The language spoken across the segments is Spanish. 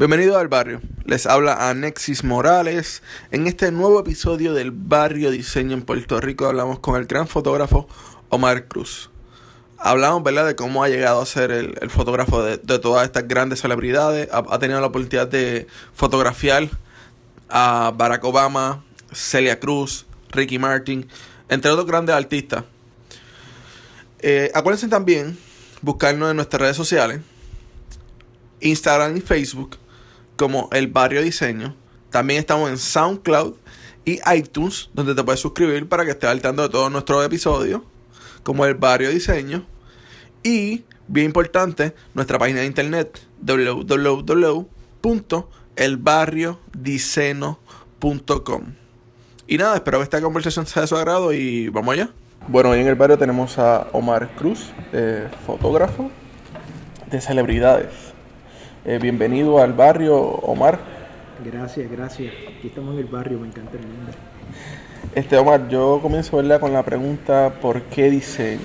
Bienvenido al barrio. Les habla Anexis Morales. En este nuevo episodio del Barrio Diseño en Puerto Rico hablamos con el gran fotógrafo Omar Cruz. Hablamos, ¿verdad?, de cómo ha llegado a ser el, fotógrafo de, todas estas grandes celebridades. Ha, tenido la oportunidad de fotografiar a Barack Obama, Celia Cruz, Ricky Martin, entre otros grandes artistas. Eh, acuérdense también buscarnos en nuestras redes sociales, Instagram y Facebook, como El Barrio Diseño. También estamos en SoundCloud y iTunes, donde te puedes suscribir para que estés al tanto de todos nuestros episodios, como El Barrio Diseño. Y, bien importante, nuestra página de internet www.elbarriodiceno.com. Y nada, espero que esta conversación sea de su agrado y vamos allá. Bueno, hoy en el barrio tenemos a Omar Cruz, eh, fotógrafo de celebridades. Eh, bienvenido al barrio, Omar. Gracias, gracias. Aquí estamos en el barrio, me encanta el nombre. Este, Omar, yo comienzo ¿verdad? con la pregunta ¿por qué diseño?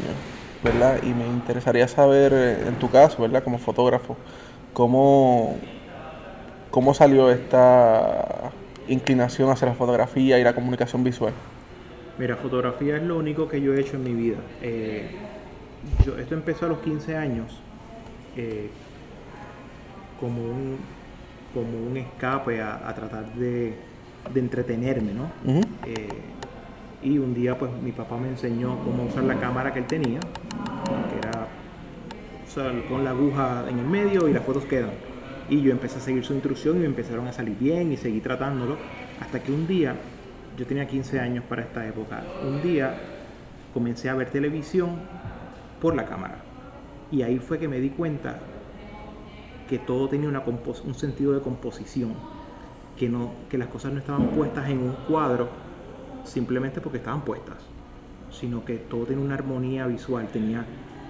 ¿verdad? Y me interesaría saber, eh, en tu caso, ¿verdad? Como fotógrafo, ¿cómo, cómo salió esta inclinación hacia la fotografía y la comunicación visual? Mira, fotografía es lo único que yo he hecho en mi vida. Eh, yo, esto empezó a los 15 años eh, como, un, como un escape a, tratar de, entretenerme, ¿no? Eh, y un día pues mi papá me enseñó cómo usar la cámara que él tenía, que era con la aguja en el medio y las fotos quedan. Y yo empecé a seguir su instrucción y me empezaron a salir bien y seguí tratándolo hasta que un día yo tenía 15 años para esta época. Un día comencé a ver televisión por la cámara. Y ahí fue que me di cuenta que todo tenía una un sentido de composición, que, no, que las cosas no estaban puestas en un cuadro simplemente porque estaban puestas, sino que todo tenía una armonía visual, tenía,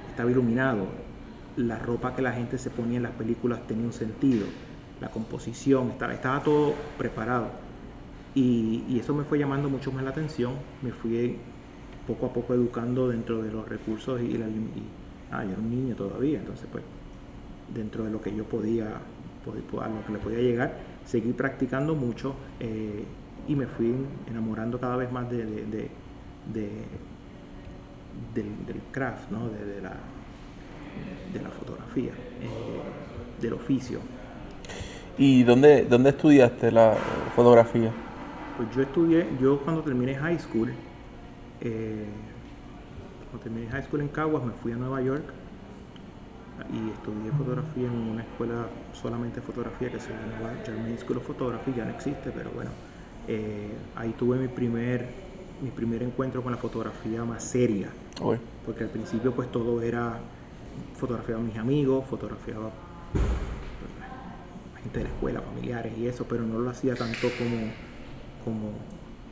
estaba iluminado, la ropa que la gente se ponía en las películas tenía un sentido, la composición, estaba, estaba todo preparado. Y, eso me fue llamando mucho más la atención. Me fui poco a poco educando dentro de los recursos y, la, ah, yo era un niño todavía, entonces pues dentro de lo que yo podía, a lo que le podía llegar, seguí practicando mucho eh, y me fui enamorando cada vez más de, del, craft, ¿no? de, la, de la fotografía, eh, del oficio. ¿Y dónde, dónde estudiaste la fotografía? Pues yo estudié, yo cuando terminé high school, eh, cuando terminé high school en Caguas, me fui a Nueva York y estudié fotografía en una escuela solamente fotografía que se llama German School of Photography, ya no existe, pero bueno, eh, ahí tuve mi primer, mi primer encuentro con la fotografía más seria, porque al principio pues todo era fotografiaba a mis amigos, fotografiaba pues, gente de la escuela, familiares y eso, pero no lo hacía tanto como como,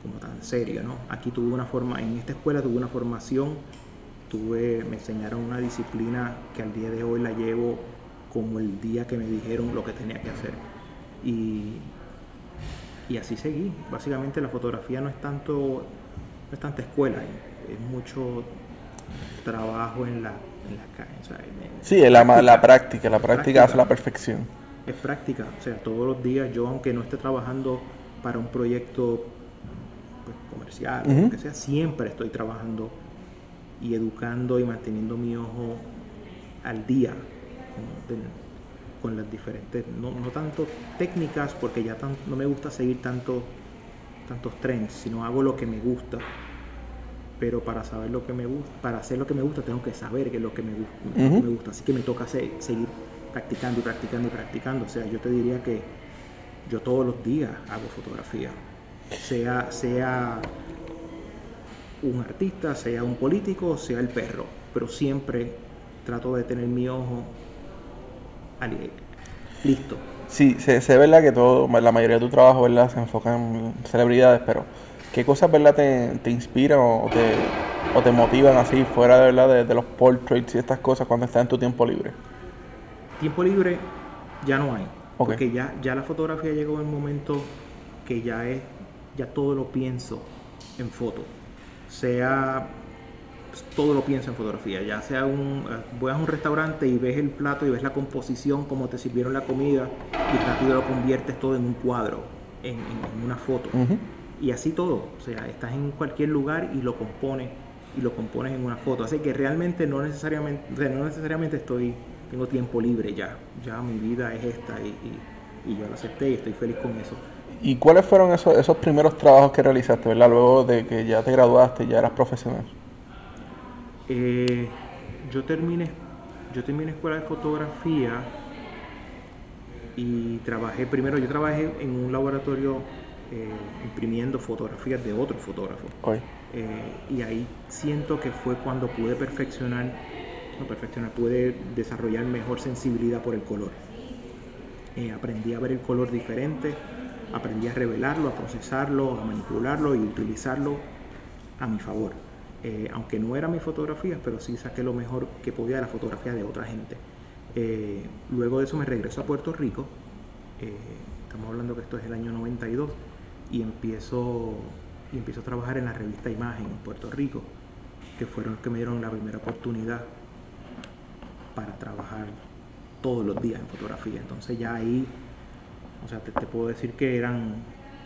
como tan serio, ¿no? Aquí tuve una forma, en esta escuela tuve una formación, tuve, me enseñaron una disciplina que al día de hoy la llevo como el día que me dijeron lo que tenía que hacer. Y, y así seguí. Básicamente la fotografía no es tanto, no es tanta escuela, es mucho trabajo en la, en la calle. sí, la, práctica, la práctica, la práctica hace la perfección. Es práctica, o sea, todos los días yo aunque no esté trabajando para un proyecto pues, comercial, o lo que sea, siempre estoy trabajando y educando y manteniendo mi ojo al día con, las diferentes, no, tanto técnicas, porque ya no me gusta seguir tanto, tantos trends, sino hago lo que me gusta. Pero para saber lo que me gusta, para hacer lo que me gusta, tengo que saber qué es lo que me, gusta, me gusta. Así que me toca seguir practicando y practicando y practicando. O sea, yo te diría que yo todos los días hago fotografía. Sea, sea un artista, sea un político, sea el perro. Pero siempre trato de tener mi ojo listo. Sí, se, ve verdad que todo, la mayoría de tu trabajo ¿verdad? se enfoca en celebridades, pero ¿qué cosas verdad te, te inspiran o te, o te motivan así fuera de verdad de, los portraits y estas cosas cuando estás en tu tiempo libre? Tiempo libre ya no hay. Porque ya, ya la fotografía llegó en un momento que ya es, ya todo lo pienso en foto. Sea todo lo pienso en fotografía. Ya sea un, eh, voy a un restaurante y ves el plato y ves la composición, cómo te sirvieron la comida y rápido lo conviertes todo en un cuadro, en, una foto. Y así todo. O sea, estás en cualquier lugar y lo compones y lo compones en una foto. Así que realmente no necesariamente, o sea, no necesariamente estoy, tengo tiempo libre ya. Ya mi vida es esta y, y- y yo lo acepté y estoy feliz con eso. ¿Y cuáles fueron esos, esos primeros trabajos que realizaste, verdad? Luego de que ya te graduaste, ya eras profesional. Eh, yo terminé yo terminé escuela de fotografía y trabajé primero yo trabajé en un laboratorio eh, imprimiendo fotografías de otros fotógrafos. Eh, y ahí siento que fue cuando pude perfeccionar no perfeccionar pude desarrollar mejor sensibilidad por el color Eh, aprendí a ver el color diferente aprendí a revelarlo a procesarlo a manipularlo y utilizarlo a mi favor. Eh, aunque no era mi fotografía, pero sí saqué lo mejor que podía de la fotografía de otra gente. Eh, luego de eso me regreso a Puerto Rico. eh, estamos hablando que esto es el año 92 y empiezo, y empiezo a trabajar en la revista Imagen en Puerto Rico, que fueron los que me dieron la primera oportunidad para trabajar todos los días en fotografía. Entonces ya ahí, o sea, te, te puedo decir que eran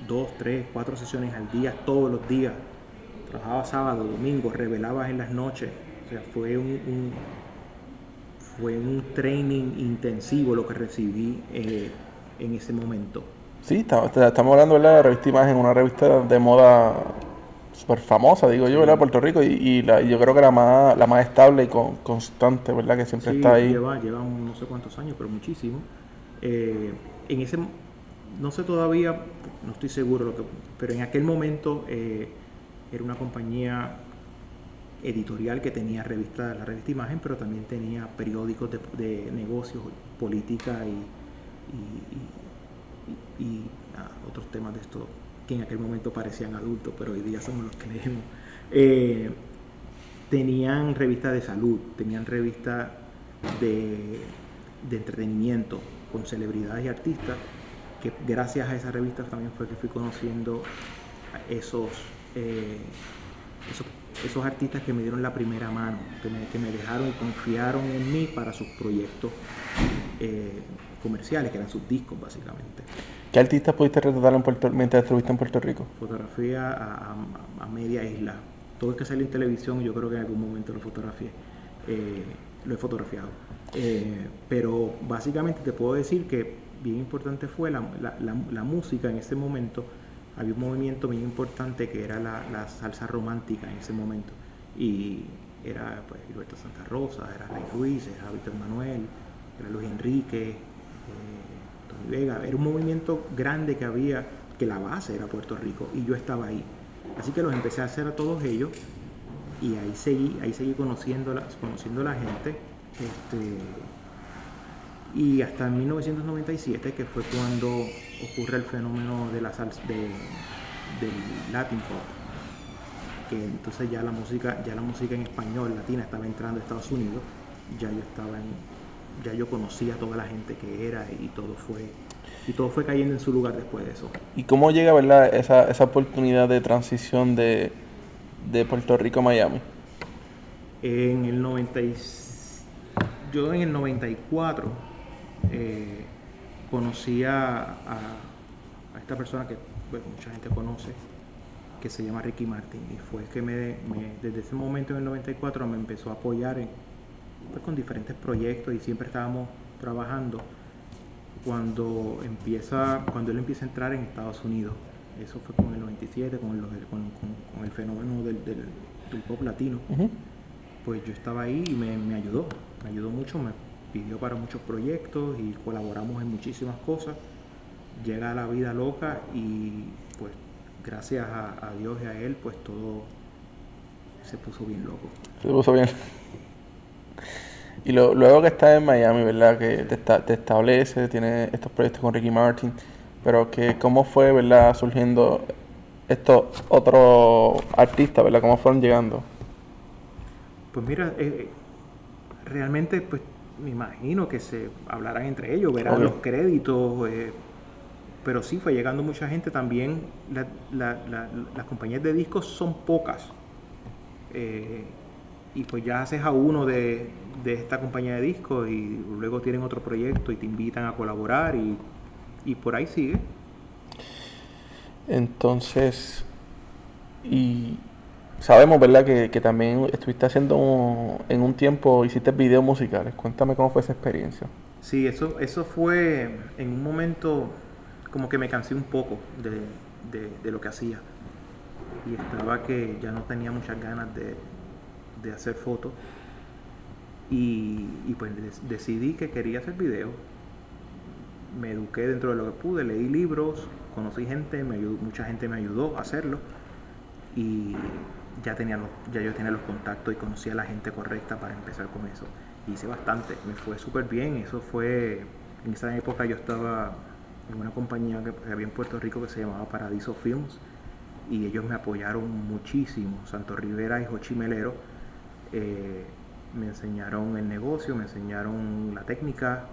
dos, tres, cuatro sesiones al día, todos los días. Trabajaba sábado, domingo, revelabas en las noches. O sea, fue un, un- fue un training intensivo lo que recibí eh, en ese momento. Sí, estamos, estamos hablando ¿verdad? de la revista Imagen, una revista de moda súper famosa, digo yo, ¿verdad? Puerto Rico, y, y la, yo creo que la más, la más estable y con- constante, ¿verdad? Que siempre Sí, está ahí. Lleva, lleva no sé cuántos años, pero muchísimo. Eh, en ese, no sé todavía, no estoy seguro, lo que, pero en aquel momento eh, era una compañía editorial que tenía revista, la revista Imagen, pero también tenía periódicos de, de negocios, política y, y- otros temas de esto que en aquel momento parecían adultos, pero hoy día somos los que leemos. Eh, tenían revistas de salud, tenían revistas de, de entretenimiento con celebridades y artistas, que gracias a esas revistas también fue que fui conociendo esos, eh, esos, esos artistas que me dieron la primera mano, que me, que me dejaron y confiaron en mí para sus proyectos eh, comerciales, que eran sus discos básicamente. ¿Qué artistas pudiste retratar en Puerto, mientras estuviste en Puerto Rico? Fotografía a, a- a media isla. Todo el que sale en televisión, yo creo que en algún momento lo fotografié. Eh, lo he fotografiado. Pero básicamente te puedo decir que bien importante fue la, la- la- música en ese momento. Había un movimiento bien importante que era la, salsa romántica en ese momento. Y era pues, Gilberto Santa Rosa, era Rey Ruiz, era Víctor Manuel, era Luis Enrique, eh, Tony Vega. Era un movimiento grande que había, que la base era Puerto Rico y yo estaba ahí. Así que los empecé a hacer a todos ellos y ahí seguí, ahí seguí conociendo, la- conociendo la gente. Este, y hasta en 1997, que fue cuando ocurre el fenómeno de la salsa, de, del Latin Pop, que entonces ya la música, ya la música en español latina estaba entrando a Estados Unidos, ya yo estaba en, ya yo conocía a toda la gente que era y todo fue, y todo fue cayendo en su lugar después de eso. ¿Y cómo llega, verdad, esa, esa oportunidad de transición de, de Puerto Rico a Miami? En el 90 y- yo en el 94 eh, conocí a, a- a esta persona que mucha gente conoce, que se llama Ricky Martin, y fue que me, me- desde ese momento en el 94 me empezó a apoyar en, pues, con diferentes proyectos y siempre estábamos trabajando. Cuando empieza cuando él empieza a entrar en Estados Unidos eso fue con el 97 con el, con, con- con el fenómeno del, del- del pop latino pues yo estaba ahí y me, me ayudó, me ayudó mucho, me pidió para muchos proyectos y colaboramos en muchísimas cosas. Llega la vida loca y pues gracias a, a Dios y a él pues todo se puso bien loco. Se puso bien. Y lo- luego que estás en Miami, ¿verdad? Que te, esta- te establece, tiene estos proyectos con Ricky Martin, pero que cómo fue, ¿verdad? Surgiendo estos otros artistas, ¿verdad? ¿Cómo fueron llegando? Pues mira, eh, realmente pues me imagino que se hablarán entre ellos, verán Obvio. los créditos, eh, pero sí fue llegando mucha gente también. La- la- la- las compañías de discos son pocas. Eh, y pues ya haces a uno de, de esta compañía de discos y luego tienen otro proyecto y te invitan a colaborar y, y por ahí sigue. Entonces, y sabemos, ¿verdad? Que, que también estuviste haciendo en un tiempo, hiciste videos musicales. Cuéntame cómo fue esa experiencia. Sí, eso, eso fue en un momento como que me cansé un poco de, de- lo que hacía. Y estaba que ya no tenía muchas ganas de, de hacer fotos. Y, y pues decidí que quería hacer videos. Me eduqué dentro de lo que pude, leí libros, conocí gente, me ayudó- mucha gente me ayudó a hacerlo. Y ya, tenía ya yo tenía los contactos y conocía a la gente correcta para empezar con eso. Hice bastante, me fue súper bien. Eso fue, en esa época yo estaba en una compañía que que había en Puerto Rico que se llamaba Paradiso Films y ellos me apoyaron muchísimo. Santo Rivera y Jochi Melero eh, me enseñaron el negocio, me enseñaron la técnica,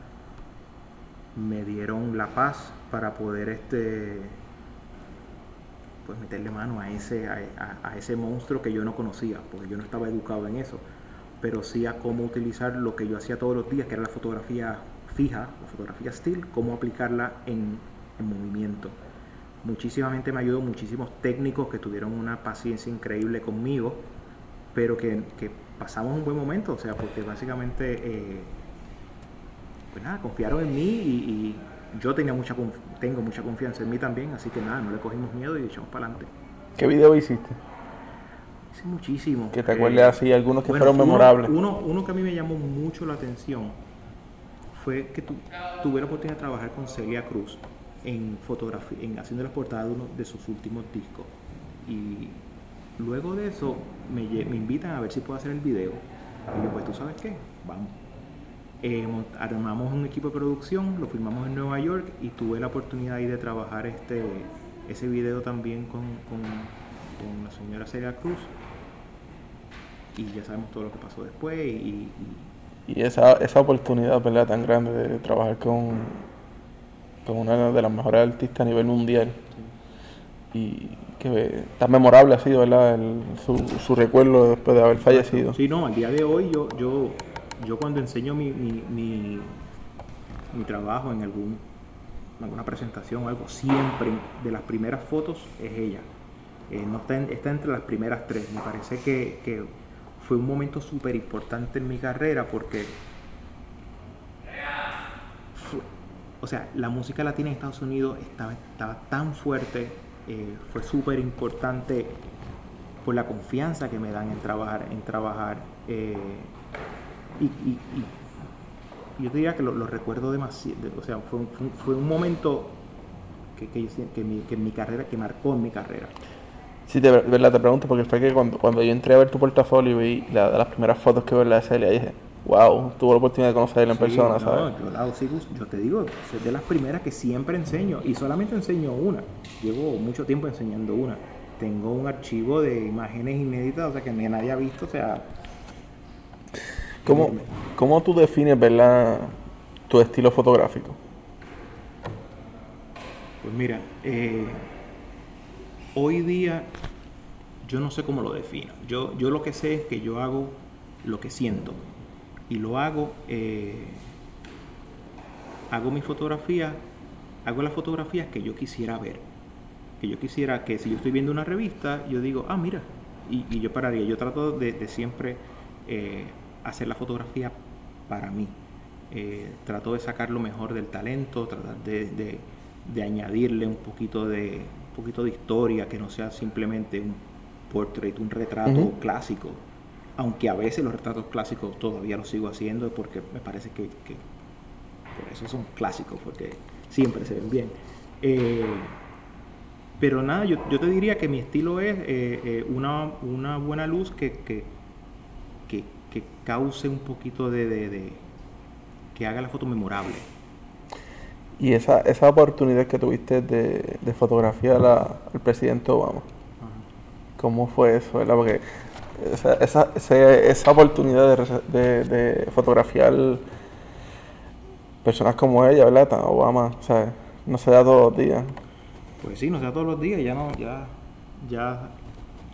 me dieron la paz para poder este pues meterle mano a ese, a, a- ese monstruo que yo no conocía, porque yo no estaba educado en eso, pero sí a cómo utilizar lo que yo hacía todos los días, que era la fotografía fija, la fotografía still, cómo aplicarla en, en movimiento. Muchísimamente me ayudó, muchísimos técnicos que tuvieron una paciencia increíble conmigo, pero que, que pasamos un buen momento, o sea, porque básicamente, eh, pues nada, confiaron en mí y yo tenía mucha, tengo mucha confianza en mí también, así que nada, no le cogimos miedo y echamos para adelante. ¿Qué video hiciste? Hice muchísimo. Que te Eh, acuerdes así, algunos que bueno, fueron uno- memorables. Uno, uno que a mí me llamó mucho la atención fue que tu, tuve la oportunidad de trabajar con Celia Cruz en fotografía, en haciendo las portadas de uno de sus últimos discos. Y luego de eso me, me invitan a ver si puedo hacer el video. Y yo, pues tú sabes qué, vamos. Eh, armamos un equipo de producción, lo filmamos en Nueva York y tuve la oportunidad ahí de trabajar este, ese video también con, con, con la señora Celia Cruz. Y ya sabemos todo lo que pasó después y, y- Y esa, esa oportunidad, ¿verdad? Tan grande de trabajar con, con una de las mejores artistas a nivel mundial. Y que tan memorable ha sido, ¿verdad? El- su, su recuerdo después de haber fallecido. Sí, no, al día de hoy yo, yo, yo cuando enseño mi, mi, mi, trabajo en algún, alguna presentación o algo, siempre de las primeras fotos es ella. Eh, no está, está entre las primeras tres. Me parece que, que fue un momento súper importante en mi carrera porque fue- o sea, la música latina en Estados Unidos estaba, estaba tan fuerte, eh, fue súper importante por la confianza que me dan en trabajar, en trabajar. eh, y, y- y yo te diría que lo, lo recuerdo demasiado, o sea, fue, un- fue un- fue un momento que, que, que mi, que mi carrera, que marcó en mi carrera. Sí, de ver- verdad te pregunto, porque fue que cuando, cuando yo entré a ver tu portafolio y vi la, de las primeras fotos que veo la de Celia, dije, wow, tuve la oportunidad de conocerla en Sí, persona, no, ¿sabes? Yo, la sigo- yo te digo, es de las primeras que siempre enseño y solamente enseño una. Llevo mucho tiempo enseñando una. Tengo un archivo de imágenes inéditas, o sea, que nadie ha visto, o sea, ¿Cómo, ¿Cómo tú defines, verdad, tu estilo fotográfico? Pues mira, eh, hoy día yo no sé cómo lo defino. Yo, yo lo que sé es que yo hago lo que siento y lo hago, eh, hago mi fotografía, hago las fotografías que yo quisiera ver. Que yo quisiera que si yo estoy viendo una revista, yo digo, ah, mira, y, y yo pararía. Yo trato de, de siempre eh, hacer la fotografía para mí. Eh, trato de sacar lo mejor del talento, tratar de, de- de añadirle un poquito de, un poquito de historia, que no sea simplemente un portrait, un retrato clásico. Aunque a veces los retratos clásicos todavía los sigo haciendo porque me parece que, que por eso son clásicos, porque siempre se ven bien. Eh, pero nada, yo, yo te diría que mi estilo es eh, eh, una, una buena luz que, que, que, cause un poquito de, de- de- que haga la foto memorable. Y esa, esa oportunidad que tuviste de, de fotografiar al presidente Obama, ¿cómo fue eso, verdad? Porque esa, esa, esa oportunidad de, fotografiar personas como ella, ¿verdad? Obama, sea, no se da todos los días. Pues sí, no sea todos los días, ya no, ya, ya,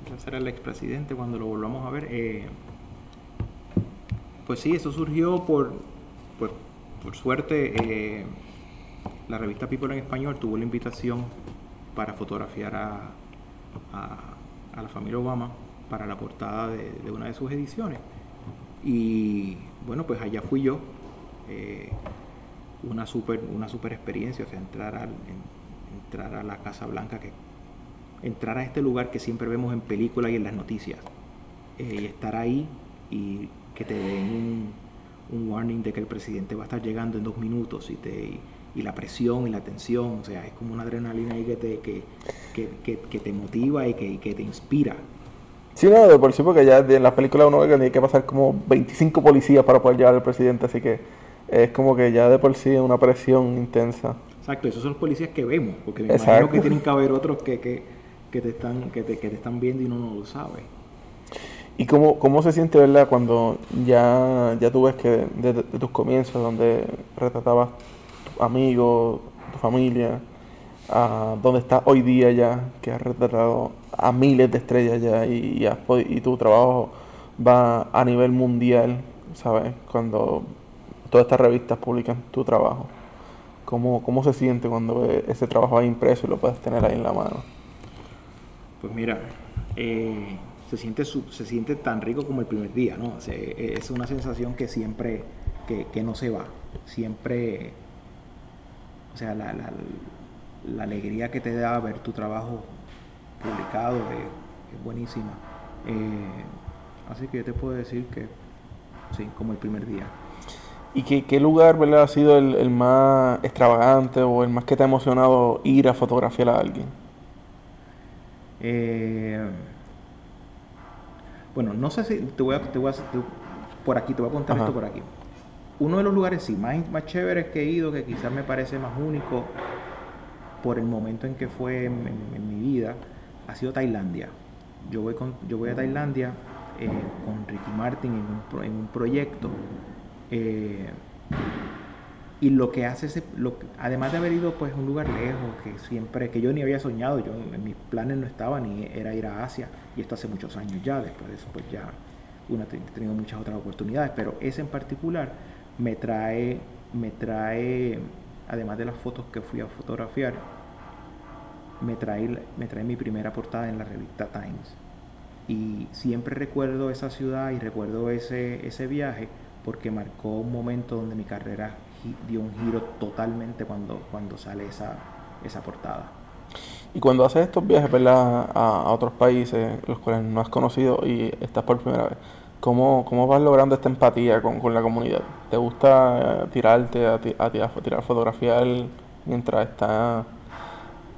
ya será el expresidente cuando lo volvamos a ver. Eh, Pues sí, eso surgió por, pues, por suerte, eh, la revista People en Español tuvo la invitación para fotografiar a, a, la familia Obama para la portada de, una de sus ediciones. Y bueno, pues allá fui yo. Eh, una super, una super experiencia, o sea, entrar, al, entrar a la Casa Blanca, que, entrar a este lugar que siempre vemos en películas y en las noticias, eh, y estar ahí y que te den un, warning de que el presidente va a estar llegando en dos minutos y te y la presión y la tensión, o sea, es como una adrenalina ahí que te, que, que, que, te motiva y que, que te inspira. Sí, no, de por sí, porque ya en las películas uno ve que tiene que pasar como 25 policías para poder llevar al presidente, así que es como que ya de por sí es una presión intensa. Exacto, esos son los policías que vemos, porque me imagino que tienen que haber otros que, que, que te, están, que, te, que te están viendo y uno no lo sabe. ¿Y cómo, cómo se siente, verdad, cuando ya, ya tú ves que desde tus comienzos, donde retratabas tus amigos, tu familia, a donde estás hoy día ya, que has retratado a miles de estrellas ya y, y, y tu trabajo va a nivel mundial, ¿sabes? Cuando todas estas revistas publican tu trabajo. ¿Cómo, cómo se siente cuando ese trabajo ahí impreso y lo puedes tener ahí en la mano? Pues mira, eh, se, siente, se siente tan rico como el primer día, ¿no? E, es una sensación que siempre, que, no se va. Siempre, o sea, la, la, alegría que te da ver tu trabajo publicado es, buenísima. Eh, así que yo te puedo decir que sí, como el primer día. ¿Y qué, qué lugar ¿verdad? ha sido el, más extravagante o el más que te ha emocionado ir a fotografiar a alguien? Eh, bueno, no sé si te voy a, te voy a por aquí, te voy a contar esto por aquí. Uno de los lugares sí, más, más chéveres que he ido, que quizás me parece más único por el momento en que fue en, mi vida, ha sido Tailandia. Yo voy, con, yo voy a Tailandia eh, con Ricky Martin en un, en un proyecto eh, y lo que hace ese, lo, además de haber ido pues a un lugar lejos, que siempre, que yo ni había soñado, yo en mis planes no estaba ni era ir a Asia, y esto hace muchos años ya, después de eso pues ya uno ha tenido muchas otras oportunidades, pero ese en particular me trae, me trae, además de las fotos que fui a fotografiar, me trae, me trae mi primera portada en la revista Times. Y siempre recuerdo esa ciudad y recuerdo ese, ese viaje porque marcó un momento donde mi carrera dio un giro totalmente cuando, cuando sale esa, esa portada. Y cuando haces estos viajes ¿verdad? A, otros países, los cuales no has conocido y estás por primera vez, ¿cómo, cómo vas logrando esta empatía con, con la comunidad? ¿Te gusta tirarte a, a, a tirar fotografía mientras estás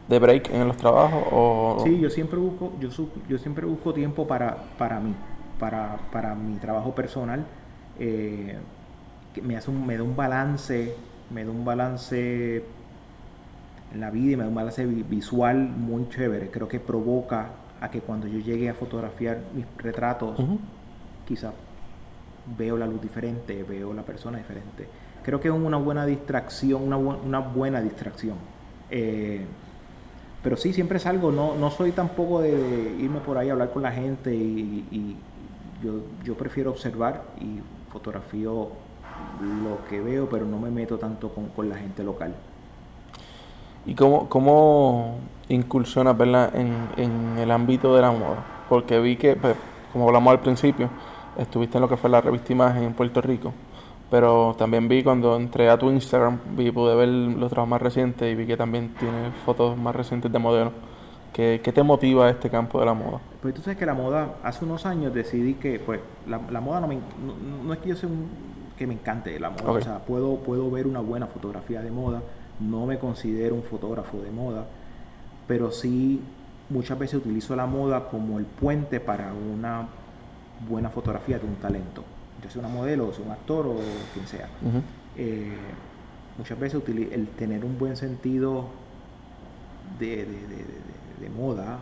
de break en los trabajos? O... Sí, yo siempre busco, yo, yo siempre busco tiempo para, para mí, para, para mi trabajo personal eh, me, hace un, me da un balance, me da un balance en la vida y me da un balance visual muy chévere. Creo que provoca a que cuando yo llegue a fotografiar mis retratos, quizá veo la luz diferente, veo la persona diferente. Creo que es una buena distracción, una, una buena distracción. Eh, pero sí, siempre salgo, no, no soy tampoco de, irme por ahí a hablar con la gente y, yo, yo prefiero observar y fotografío lo que veo, pero no me meto tanto con, la gente local. ¿Y cómo, cómo incursionas En, en, el ámbito de la moda? Porque vi que, pues, como hablamos al principio, estuviste en lo que fue la revista Imagen en Puerto Rico, pero también vi cuando entré a tu Instagram, vi, pude ver los trabajos más recientes y vi que también tienes fotos más recientes de modelos. ¿Qué, te motiva este campo de la moda? Pues tú sabes que la moda, hace unos años decidí que pues la, moda no, me, no, es que yo sea un, que me encante la moda, o sea, puedo, puedo ver una buena fotografía de moda, no me considero un fotógrafo de moda, pero sí muchas veces utilizo la moda como el puente para una buena fotografía de un talento, ya sea una modelo, o sea un actor o quien sea. Eh, muchas veces el tener un buen sentido de de moda,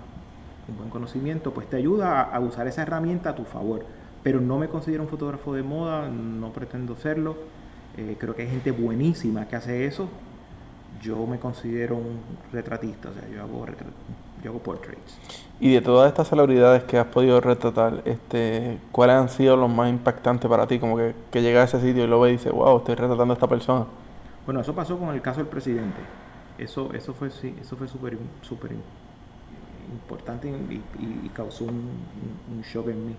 un buen conocimiento, pues te ayuda a, usar esa herramienta a tu favor. Pero no me considero un fotógrafo de moda, no pretendo serlo. Eh, creo que hay gente buenísima que hace eso. Yo me considero un retratista, o sea, yo hago yo hago portraits. Y de todas estas celebridades que has podido retratar, este, ¿cuáles han sido los más impactantes para ti? Como que, que llega a ese sitio y lo ves y dices, wow, estoy retratando a esta persona. Bueno, eso pasó con el caso del presidente. Eso, eso fue sí, eso fue súper súper importante y, y- y causó un- un shock en mí.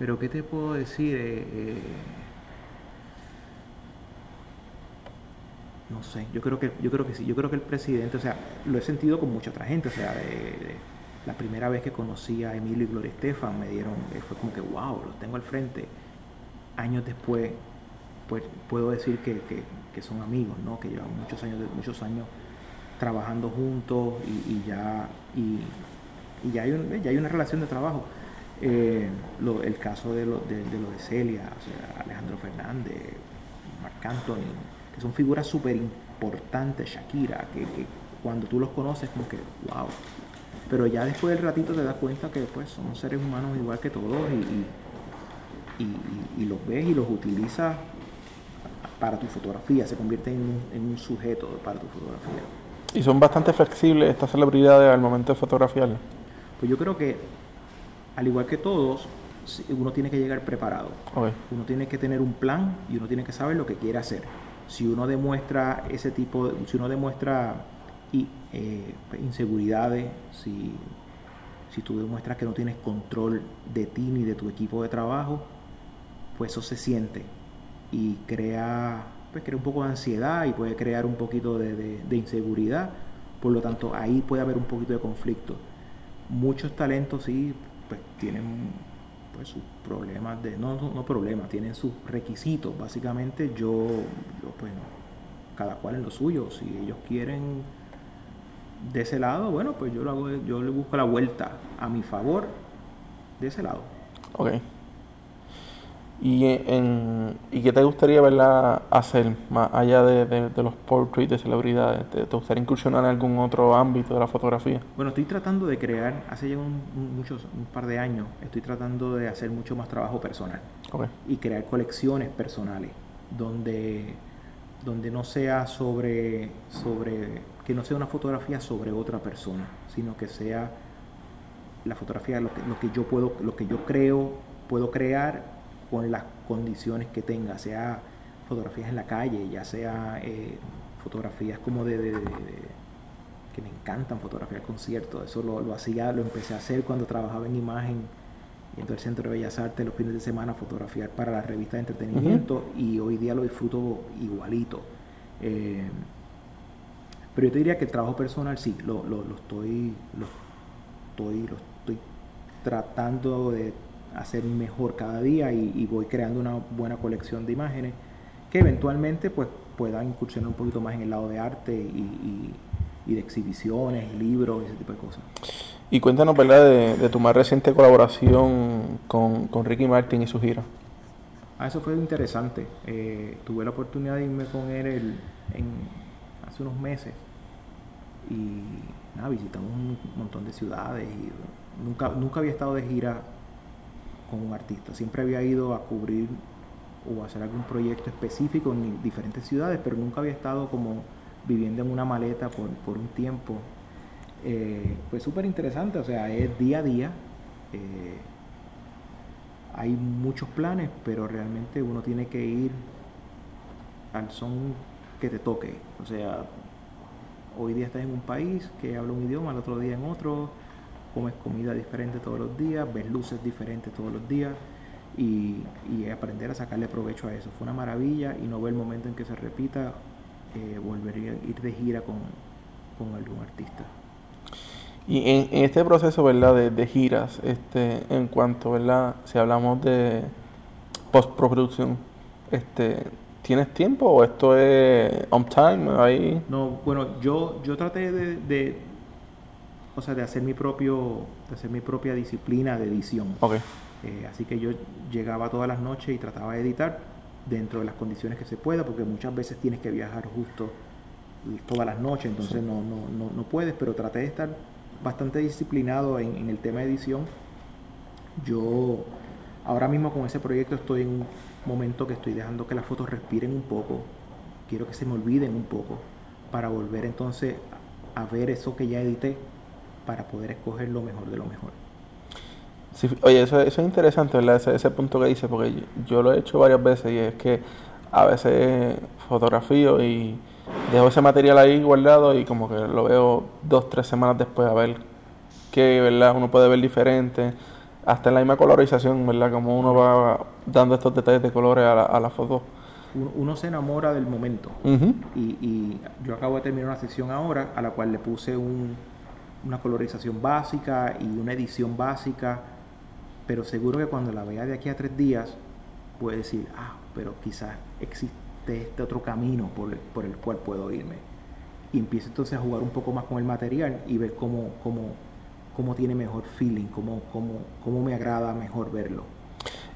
Pero qué te puedo decir, Eh, eh, no sé. Yo creo que yo creo que sí. Yo creo que el presidente, o sea, lo he sentido con mucha otra gente. O sea, de- la primera vez que conocí a Emilio y Gloria Estefan me dieron, eh, fue como que wow, los tengo al frente. Años después, pues puedo decir que, que- son amigos, ¿no? Que llevan muchos años, muchos años trabajando juntos y, y ya y, y ya hay un- ya hay una relación de trabajo. Eh, lo- el caso de lo de, de lo de Celia, o sea, Alejandro Fernández, Marc Anthony, que son figuras súper importantes, Shakira, que, que cuando tú los conoces como que wow. Pero ya después del ratito te das cuenta que pues son seres humanos igual que todos y, y- y- y los ves y los utilizas para tu fotografía, se convierte en un, en un sujeto para tu fotografía. Y son bastante flexibles estas celebridades al momento de fotografiarlas. Pues yo creo que, al igual que todos, uno tiene que llegar preparado. Uno tiene que tener un plan y uno tiene que saber lo que quiere hacer. Si uno demuestra ese tipo, de- si uno demuestra y, eh, inseguridades, si, si tú demuestras que no tienes control de ti ni de tu equipo de trabajo, pues eso se siente y crea, pues crea un poco de ansiedad y puede crear un poquito de, de- de inseguridad. Por lo tanto, ahí puede haber un poquito de conflicto. Muchos talentos sí, pues tienen pues sus problemas de no no, no problemas tienen sus requisitos. Básicamente yo, yo pues cada cual en lo suyo. Si ellos quieren de ese lado bueno pues yo lo hago yo le busco la vuelta a mi favor de ese lado. Ok. ¿Y, en, ¿Y qué te gustaría verla hacer más allá de, de- de los portraits de celebridades? ¿Te, te gustaría incursionar en algún otro ámbito de la fotografía? bueno estoy tratando de crear hace ya un, un- muchos un par de años estoy tratando de hacer mucho más trabajo personal y crear colecciones personales donde donde no sea sobre sobre que no sea una fotografía sobre otra persona sino que sea la fotografía lo que, lo que yo puedo lo que yo creo puedo crear con las condiciones que tenga sea fotografías en la calle ya sea eh, fotografías como de, de- de- de- que me encantan fotografiar conciertos eso lo, lo hacía lo empecé a hacer cuando trabajaba en imagen yendo al Centro de Bellas Artes los fines de semana a fotografiar para la revista de entretenimiento y hoy día lo disfruto igualito. Eh, pero yo te diría que el trabajo personal sí, lo, lo- lo estoy, lo, estoy, lo estoy tratando de hacer mejor cada día y, y voy creando una buena colección de imágenes que eventualmente pues pueda incursionar un poquito más en el lado de arte y, y- y de exhibiciones, libros, ese tipo de cosas. Y cuéntanos, ¿verdad?, de, de tu más reciente colaboración con, con Ricky Martin y su gira. Ah, eso fue interesante. Eh, tuve la oportunidad de irme con él el- en, hace unos meses y nada, visitamos un montón de ciudades y nunca, nunca había estado de gira con un artista. Siempre había ido a cubrir o hacer algún proyecto específico en diferentes ciudades, pero nunca había estado como viviendo en una maleta por, por un tiempo. Eh, fue súper interesante, o sea, es día a día. eh, hay muchos planes, pero realmente uno tiene que ir al son que te toque. O sea, hoy día estás en un país que habla un idioma, al otro día en otro, comes comida diferente todos los días, ves luces diferentes todos los días y, y aprender a sacarle provecho a eso. Fue una maravilla y no ver el momento en que se repita, eh, volvería a ir de gira con, con algún artista. Y en, en este proceso, ¿verdad?, de, de giras, este, en cuanto, ¿verdad?, si hablamos de postproducción, este, ¿tienes tiempo o esto es on time? Ahí. No, bueno, yo, yo traté de, de, o sea, de hacer mi propio, de hacer mi propia disciplina de edición. Ok. Eh, así que yo llegaba todas las noches y trataba de editar dentro de las condiciones que se pueda, porque muchas veces tienes que viajar justo todas las noches, entonces no, no, no, no puedes, pero traté de estar bastante disciplinado en, en el tema de edición. Yo ahora mismo con ese proyecto estoy en un momento que estoy dejando que las fotos respiren un poco, quiero que se me olviden un poco, para volver entonces a ver eso que ya edité para poder escoger lo mejor de lo mejor. Sí, oye, eso, eso es interesante, ¿verdad? Ese, ese punto que dice, porque yo, yo lo he hecho varias veces y es que a veces fotografío y dejo ese material ahí guardado y como que lo veo dos, tres semanas después a ver qué, ¿verdad? Uno puede ver diferente, hasta en la misma colorización, ¿verdad? Como uno va dando estos detalles de colores a la, a la foto. Uno, uno se enamora del momento. Ujú. Y, y yo acabo de terminar una sección ahora a la cual le puse un- una colorización básica y una edición básica, pero seguro que cuando la vea de aquí a tres días, puede decir, ah, pero quizás existe este otro camino por el, por el cual puedo irme. Y empiezo entonces a jugar un poco más con el material y ver cómo, cómo, cómo tiene mejor feeling, cómo, cómo, cómo me agrada mejor verlo.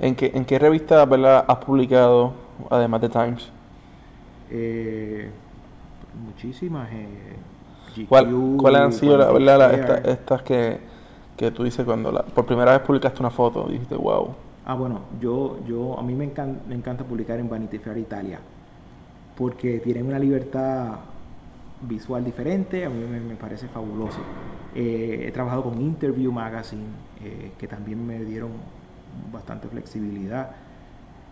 ¿En qué, en qué revista, ¿verdad? has publicado, además de Times? Eh, muchísimas. eh, ¿Cuál, GQ, ¿Cuáles han sido la- estas que, que tú dices cuando por primera vez publicaste una foto? Dijiste, wow. Ah, bueno, yo, yo, a mí me encanta, me encanta publicar en Vanity Fair Italia, porque tienen una libertad visual diferente, a mí me, me parece fabuloso. Eh, he trabajado con Interview Magazine, eh, que también me dieron bastante flexibilidad.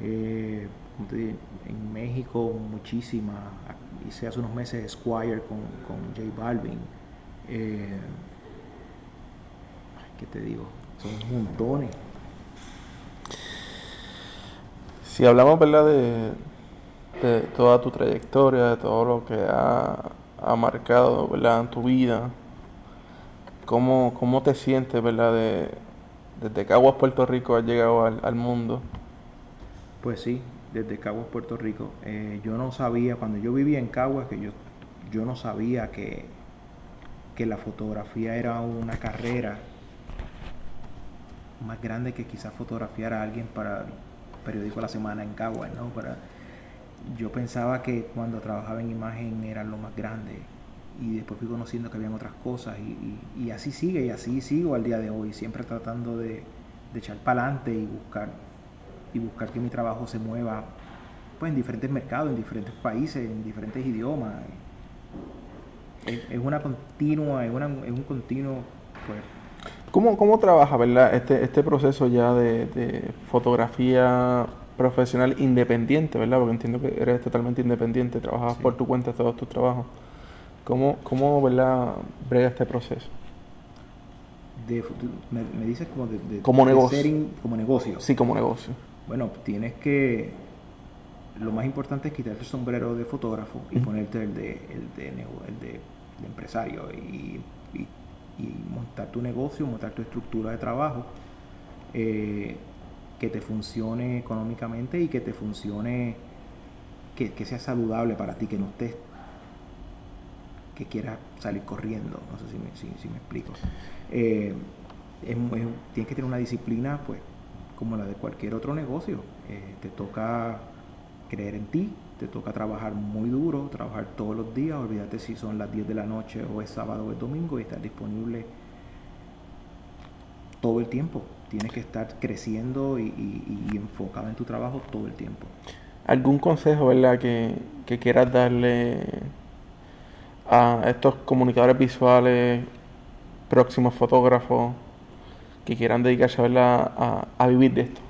Eh, como te dije, en México muchísima, hice hace unos meses Squire con, con J Balvin. Eh, ¿Qué te digo? Son montones. Si hablamos, ¿verdad? De, de toda tu trayectoria, de todo lo que ha, ha marcado, ¿verdad? En tu vida, ¿cómo, cómo te sientes, ¿verdad? De, desde Caguas, Puerto Rico, has llegado al, al mundo. Pues sí, desde Caguas, Puerto Rico. Eh, yo no sabía, cuando yo vivía en Caguas, que yo, yo no sabía que, que la fotografía era una carrera más grande que quizás fotografiar a alguien para el periódico La Semana en Caguas, ¿no? Para, yo pensaba que cuando trabajaba en imagen era lo más grande y después fui conociendo que habían otras cosas y, y- y así sigue y así sigo al día de hoy, siempre tratando de, de echar para adelante y buscar y buscar que mi trabajo se mueva pues en diferentes mercados, en diferentes países, en diferentes idiomas. Es, es una continua, es, una- es un continuo pues ¿Cómo, cómo trabaja, verdad? Este, este proceso ya de, de fotografía profesional independiente, ¿verdad? Porque entiendo que eres totalmente independiente, trabajas Sí. por tu cuenta todos tus trabajos. ¿Cómo, cómo ¿verdad? brega este proceso? de, me, me dices como de, de- Como de negocio. ser in- como negocio. Sí, como negocio. Bueno, tienes que. Lo más importante es quitarte el sombrero de fotógrafo y ponerte el de, el de, el de, de empresario y, y- y montar tu negocio, montar tu estructura de trabajo eh, que te funcione económicamente y que te funcione, que, que sea saludable para ti, que no estés, que quieras salir corriendo. No sé si me, si- si me explico. Eh, es- tienes que tener una disciplina, pues, como la de cualquier otro negocio. Eh, te toca creer en ti, te toca trabajar muy duro, trabajar todos los días, olvídate si son las 10 de la noche o es sábado o es domingo y estar disponible todo el tiempo. Tienes que estar creciendo y, enfocado en tu trabajo todo el tiempo. ¿Algún consejo, verdad, que, que quieras darle a estos comunicadores visuales, próximos fotógrafos, que quieran dedicarse. A, a vivir de esto?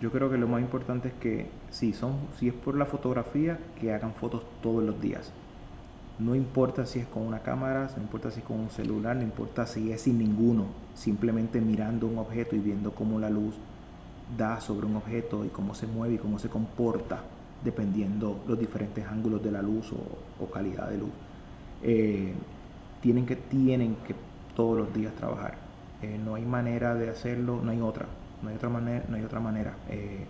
Yo creo que lo más importante es que si son, si es por la fotografía, que hagan fotos todos los días. No importa si es con una cámara, no importa si es con un celular, no importa si es sin ninguno, simplemente mirando un objeto y viendo cómo la luz da sobre un objeto y cómo se mueve y cómo se comporta dependiendo los diferentes ángulos de la luz o, o calidad de luz. Eh, tienen que tienen que todos los días trabajar. Eh, no hay manera de hacerlo, no hay otra, no hay otra manera, no hay otra manera. Eh,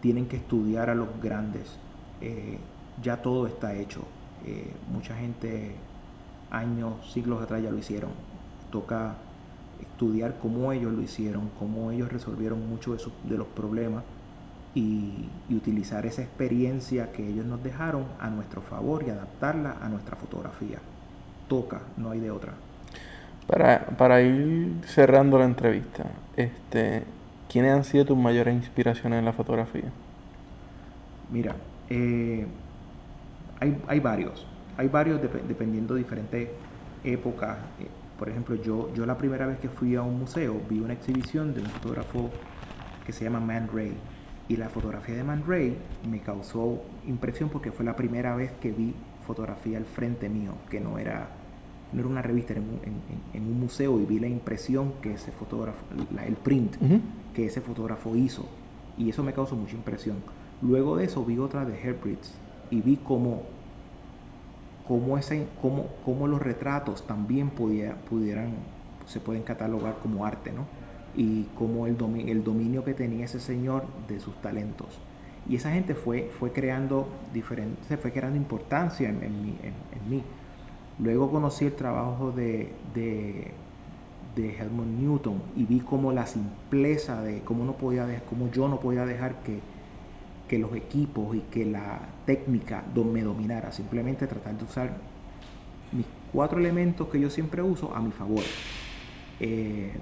tienen que estudiar a los grandes. Eh, ya todo está hecho. Mucha gente años, siglos atrás ya lo hicieron. Toca estudiar cómo ellos lo hicieron, cómo ellos resolvieron muchos de, de los problemas y utilizar esa experiencia que ellos nos dejaron a nuestro favor y adaptarla a nuestra fotografía. Toca, no hay de otra. Para, para ir cerrando la entrevista, este, ¿quiénes han sido tus mayores inspiraciones en la fotografía? Mira, eh, hay, hay varios. Hay varios dep- dependiendo de diferentes épocas. Eh, Por ejemplo, yo, yo la primera vez que fui a un museo vi una exhibición de un fotógrafo que se llama Man Ray. Y la fotografía de Man Ray me causó impresión porque fue la primera vez que vi fotografía al frente mío, que no era, no era una revista, era en, un museo y vi la impresión que ese fotógrafo, el print que ese fotógrafo hizo. Y eso me causó mucha impresión. Luego de eso vi otra de Herbridge y vi cómo, cómo, ese, cómo, cómo los retratos también pudieran, se pueden catalogar como arte, ¿no? Y cómo el, el dominio que tenía ese señor de sus talentos. Y esa gente fue, fue creando diferente, fue creando importancia en, en, mí, Luego conocí el trabajo de, de, de, Helmut Newton y vi cómo la simpleza de cómo, no podía cómo yo no podía dejar que, que los equipos y que la técnica me dominara, simplemente tratar de usar mis cuatro elementos que yo siempre uso a mi favor. Eh,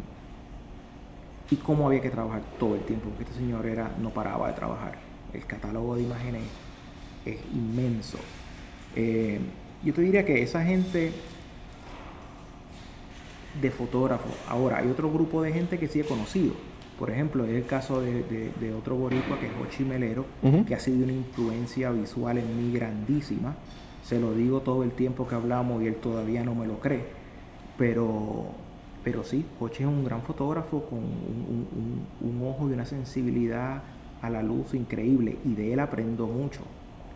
y cómo había que trabajar todo el tiempo, porque este señor era, no paraba de trabajar. El catálogo de imágenes es inmenso. Eh, yo te diría que esa gente de fotógrafos, ahora hay otro grupo de gente que sí he conocido, por ejemplo, es el caso de, otro boricua que es Ochi Melero, que ha sido una influencia visual en mí grandísima. Se lo digo todo el tiempo que hablamos y él todavía no me lo cree. Pero, pero sí, Ochi es un gran fotógrafo con un, ojo y una sensibilidad a la luz increíble y de él aprendo mucho.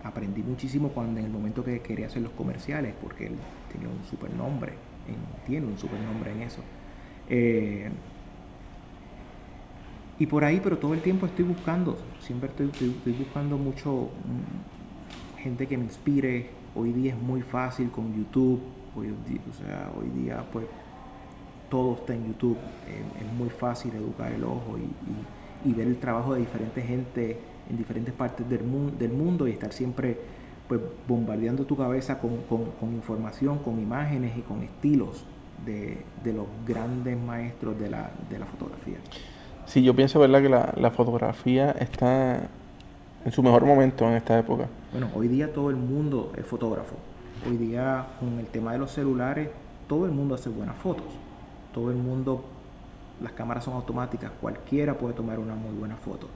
Aprendí muchísimo cuando en el momento que quería hacer los comerciales, porque él tenía un super nombre, tiene un super nombre en eso. Eh, y por ahí, pero todo el tiempo estoy buscando, siempre estoy, estoy, buscando mucho mm, gente que me inspire. Hoy día es muy fácil con YouTube, hoy, o sea, hoy día pues todo está en YouTube, es muy fácil educar el ojo y, ver el trabajo de diferente gente en diferentes partes del, mundo, del mundo y estar siempre pues bombardeando tu cabeza con, con, información, con imágenes y con estilos de, de los grandes maestros de la, de la fotografía. Sí, yo pienso, ¿verdad?, que la, la fotografía está en su mejor momento en esta época. Bueno, hoy día todo el mundo es fotógrafo. Hoy día con el tema de los celulares, todo el mundo hace buenas fotos. Todo el mundo, las cámaras son automáticas, cualquiera puede tomar una muy buena foto.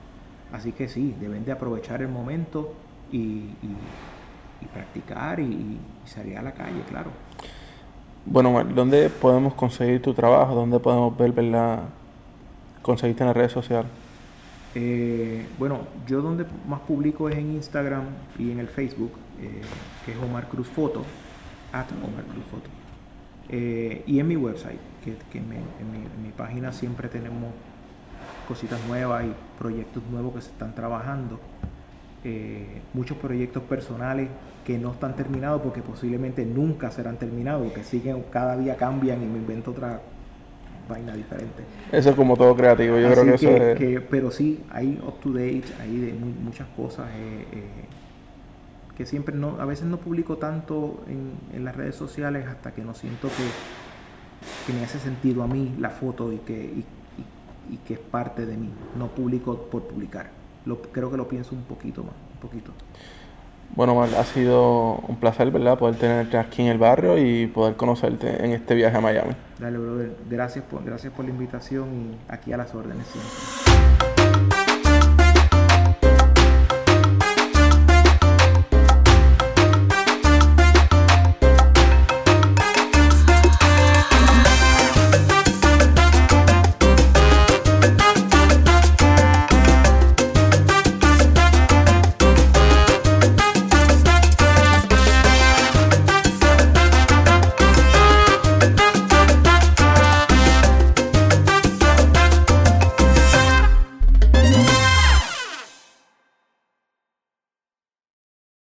Así que sí, deben de aprovechar el momento y, y, practicar y, salir a la calle, claro. Bueno, ¿dónde podemos conseguir tu trabajo? ¿Dónde podemos ver, verdad? conseguiste en las redes sociales? Eh, bueno, yo donde más publico es en Instagram y en el Facebook, eh, que es Omar Cruz Foto, at Omar Cruz Foto. Eh, y en mi website, que, en, mi, página siempre tenemos cositas nuevas y proyectos nuevos que se están trabajando. muchos proyectos personales que no están terminados porque posiblemente nunca serán terminados, que siguen, cada día cambian y me invento otra vaina diferente. Eso es como todo creativo, yo creo que, eso es... pero sí, hay up to date, hay de muchas cosas eh, eh, que siempre no, a veces no publico tanto en, las redes sociales hasta que no siento que, que me hace sentido a mí la foto y que, y, que es parte de mí. No publico por publicar. Lo, creo que lo pienso un poquito más, un poquito. Bueno, ha sido un placer, ¿verdad? Poder tenerte aquí en el barrio y poder conocerte en este viaje a Miami. Dale, brother. Gracias por, gracias por la invitación y aquí a las órdenes siempre.